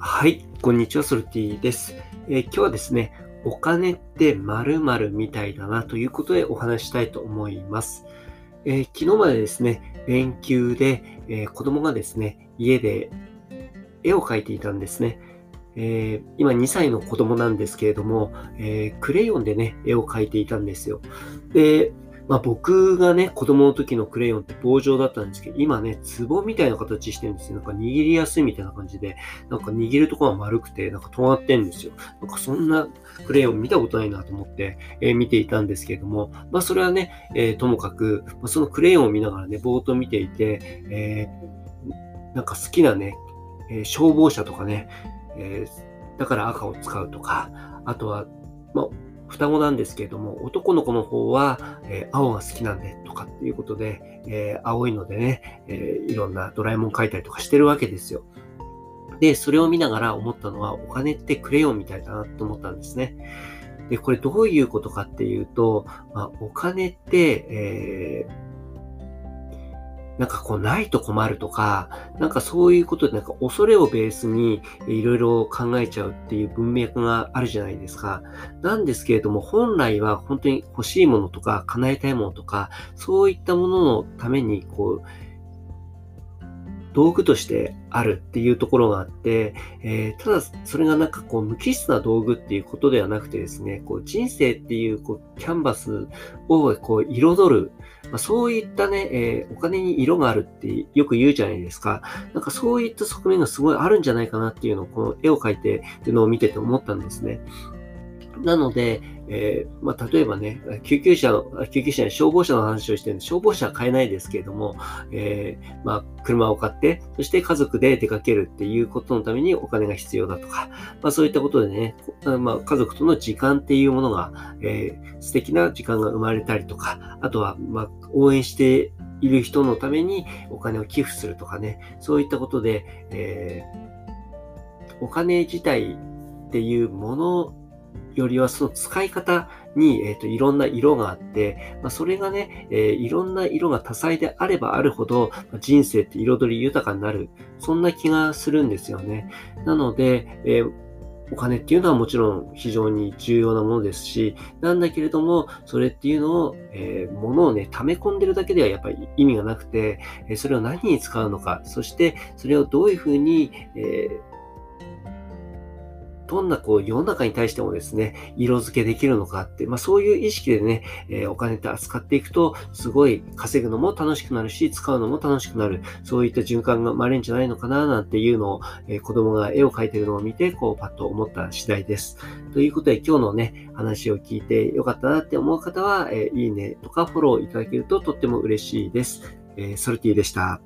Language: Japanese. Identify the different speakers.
Speaker 1: はい、こんにちは、ソルティです。えー、今日はですね、お金って〇〇みたいだなということでお話したいと思います。えー、昨日までですね、連休で、えー、子供がですね、家で絵を描いていたんですね。えー、今2歳の子供なんですけれども、えー、クレヨンでね、絵を描いていたんですよ。で、まあ、僕がね、子供の時のクレヨンって棒状だったんですけど、今ね、壺みたいな形してるんですよ。なんか握りやすいみたいな感じで、なんか握るところが丸くて、なんか尖ってんですよ。なんかそんなクレヨン見たことないなと思って、えー、見ていたんですけれども、まあそれはね、えー、ともかく、まあ、そのクレヨンを見ながらね、ぼーっと見ていて、えー、なんか好きなね、え消防車とかね、えだから赤を使うとか、あとは、まあ双子なんですけれども、男の子の方は、えー、青が好きなんでとかっていうことで、えー、青いのでね、えー、いろんなドラえもん描いたりとかしてるわけですよ。で、それを見ながら思ったのは、お金ってクレヨンみたいだなと思ったんですね。で、これどういうことかっていうと、まあ、お金って、えーなんかこうないと困るとか、なんかそういうことでなんか恐れをベースにいろいろ考えちゃうっていう文脈があるじゃないですか。なんですけれども本来は本当に欲しいものとか叶えたいものとか、そういったもののためにこう、道具としてあるっていうところがあって、えー、ただそれがなんかこう無機質な道具っていうことではなくてですね、こう人生っていうこうキャンバスをこう彩る、まあ、そういったね、えー、お金に色があるってよく言うじゃないですか。なんかそういった側面がすごいあるんじゃないかなっていうのをこの絵を描いてるのを見てて思ったんですね。なので、えー、まあ、例えばね、救急車の、救急車に消防車の話をしてるんで、消防車は買えないですけれども、えー、まあ、車を買って、そして家族で出かけるっていうことのためにお金が必要だとか、まあ、そういったことでね、まあ、家族との時間っていうものが、えー、素敵な時間が生まれたりとか、あとは、ま、応援している人のためにお金を寄付するとかね、そういったことで、え、お金自体っていうものよりはその使い方に、えーと、いろんな色があって、まあ、それがね、えー、いろんな色が多彩であればあるほど、まあ、人生って彩り豊かになる。そんな気がするんですよね。なので、えーお金っていうのはもちろん非常に重要なものですし、なんだけれども、それっていうのを、えー、物をね、溜め込んでるだけではやっぱり意味がなくて、え、それを何に使うのか、そしてそれをどういうふうに、えーどんなこう世の中に対してもですね、色付けできるのかって、まあそういう意識でね、え、お金って扱っていくと、すごい稼ぐのも楽しくなるし、使うのも楽しくなる、そういった循環が生まれるんじゃないのかな、なんていうのを、え、子供が絵を描いてるのを見て、こうパッと思った次第です。ということで今日のね、話を聞いてよかったなって思う方は、え、いいねとかフォローいただけるととっても嬉しいです。え、ソルティでした。